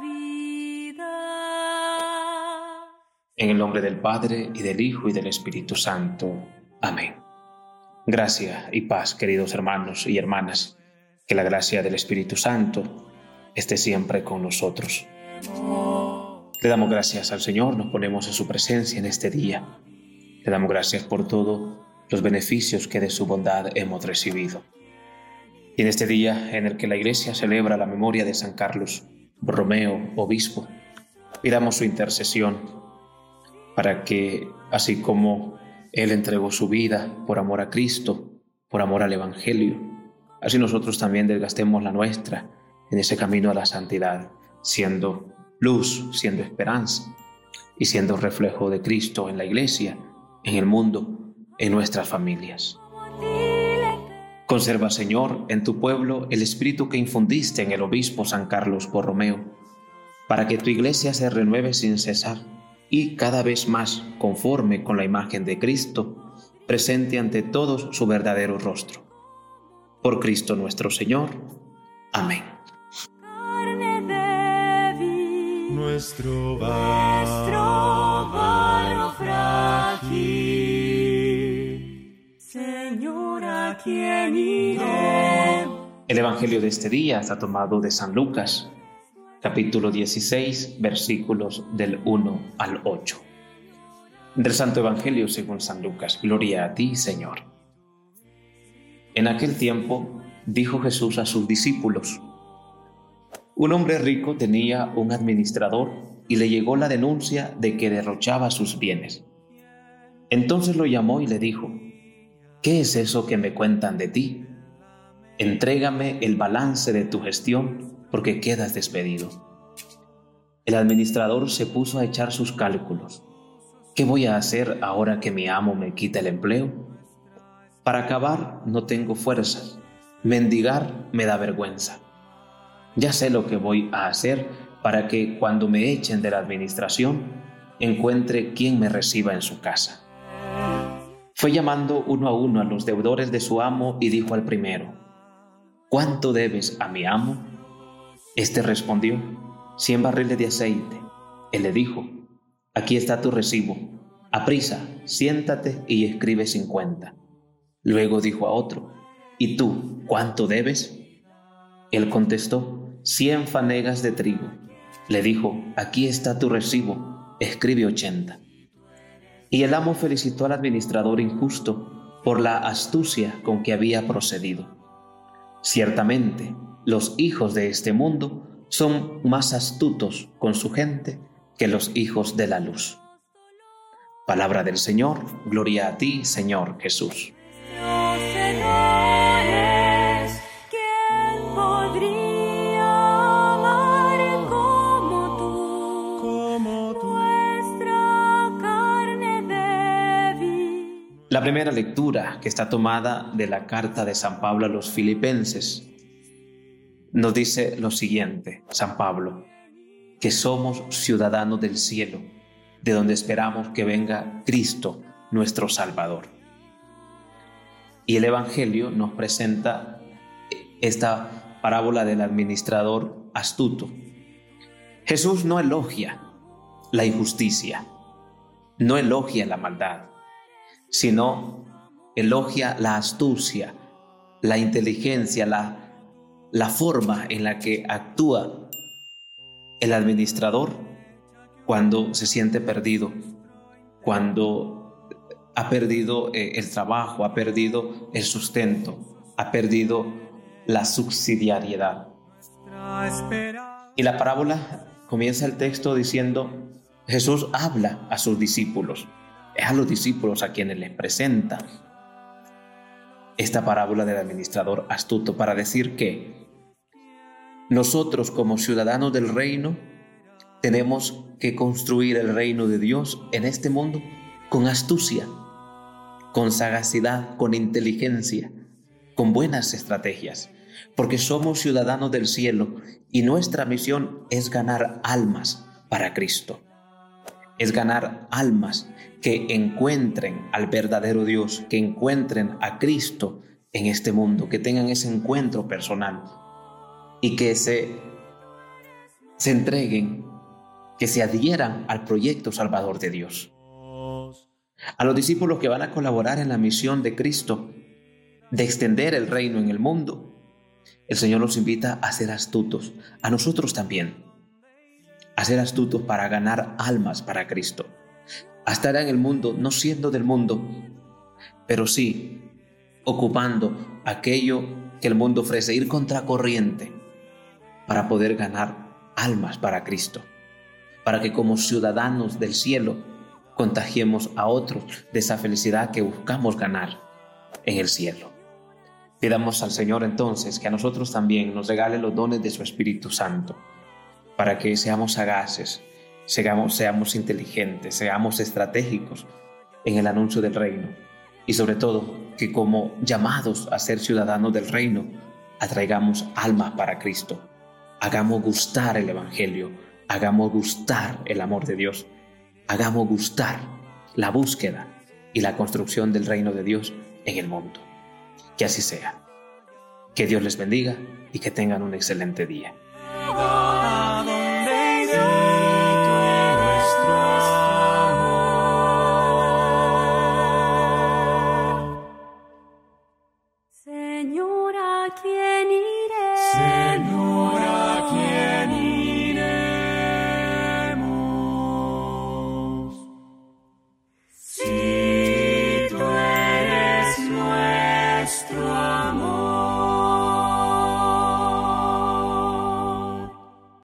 vida. En el nombre del Padre, y del Hijo, y del Espíritu Santo. Amén. Gracia y paz, queridos hermanos y hermanas. Que la gracia del Espíritu Santo esté siempre con nosotros. Le damos gracias al Señor, nos ponemos en su presencia en este día. Le damos gracias por todos los beneficios que de su bondad hemos recibido. Y en este día en el que la Iglesia celebra la memoria de San Carlos, Romeo, obispo, pidamos su intercesión para que, así como Él entregó su vida por amor a Cristo, por amor al Evangelio, así nosotros también desgastemos la nuestra en ese camino a la santidad, siendo luz, siendo esperanza y siendo reflejo de Cristo en la iglesia, en el mundo, en nuestras familias. Conserva, Señor, en tu pueblo el espíritu que infundiste en el obispo San Carlos Borromeo, para que tu iglesia se renueve sin cesar y cada vez más conforme con la imagen de Cristo, presente ante todos su verdadero rostro. Por Cristo nuestro Señor. Amén. Nuestro El Evangelio de este día está tomado de San Lucas, capítulo 16, versículos del 1 al 8. Del Santo Evangelio según San Lucas, Gloria a ti, Señor. En aquel tiempo dijo Jesús a sus discípulos, un hombre rico tenía un administrador y le llegó la denuncia de que derrochaba sus bienes. Entonces lo llamó y le dijo, ¿qué es eso que me cuentan de ti? Entrégame el balance de tu gestión porque quedas despedido. El administrador se puso a echar sus cálculos. ¿Qué voy a hacer ahora que mi amo me quita el empleo? Para acabar no tengo fuerzas. Mendigar me da vergüenza. Ya sé lo que voy a hacer para que cuando me echen de la administración encuentre quien me reciba en su casa. Fue llamando uno a uno a los deudores de su amo y dijo al primero, ¿cuánto debes a mi amo? Este respondió, cien barriles de aceite. Él le dijo, aquí está tu recibo. Aprisa, siéntate y escribe cincuenta. Luego dijo a otro, ¿y tú cuánto debes? Él contestó, cien fanegas de trigo. Le dijo, aquí está tu recibo, escribe ochenta. Y el amo felicitó al administrador injusto por la astucia con que había procedido. Ciertamente, los hijos de este mundo son más astutos con su gente que los hijos de la luz. Palabra del Señor, gloria a ti, Señor Jesús. La primera lectura que está tomada de la carta de San Pablo a los filipenses nos dice lo siguiente, San Pablo, que somos ciudadanos del cielo, de donde esperamos que venga Cristo, nuestro Salvador. Y el Evangelio nos presenta esta parábola del administrador astuto. Jesús no elogia la injusticia, no elogia la maldad, sino elogia la astucia, la inteligencia, la la forma en la que actúa el administrador cuando se siente perdido, cuando ha perdido eh, el trabajo, ha perdido el sustento, ha perdido la subsidiariedad. Y la parábola comienza el texto diciendo, Jesús habla a sus discípulos, es a los discípulos a quienes les presenta esta parábola del administrador astuto para decir que nosotros como ciudadanos del reino tenemos que construir el reino de Dios en este mundo con astucia, con sagacidad, con inteligencia, con buenas estrategias, porque somos ciudadanos del cielo y nuestra misión es ganar almas para Cristo. Es ganar almas que encuentren al verdadero Dios, que encuentren a Cristo en este mundo, que tengan ese encuentro personal y que se, se entreguen que se adhieran al proyecto salvador de Dios. A los discípulos que van a colaborar en la misión de Cristo de extender el reino en el mundo, el Señor los invita a ser astutos, a nosotros también, a astutos para ganar almas para Cristo, estar en el mundo no siendo del mundo, pero sí ocupando aquello que el mundo ofrece, ir contracorriente para poder ganar almas para Cristo, para que como ciudadanos del cielo contagiemos a otros de esa felicidad que buscamos ganar en el cielo. Pidamos al Señor entonces que a nosotros también nos regale los dones de su Espíritu Santo, para que seamos sagaces, seamos, seamos inteligentes, seamos estratégicos en el anuncio del reino y sobre todo que como llamados a ser ciudadanos del reino, atraigamos almas para Cristo, hagamos gustar el Evangelio, hagamos gustar el amor de Dios, hagamos gustar la búsqueda y la construcción del reino de Dios en el mundo. Que así sea. Que Dios les bendiga y que tengan un excelente día.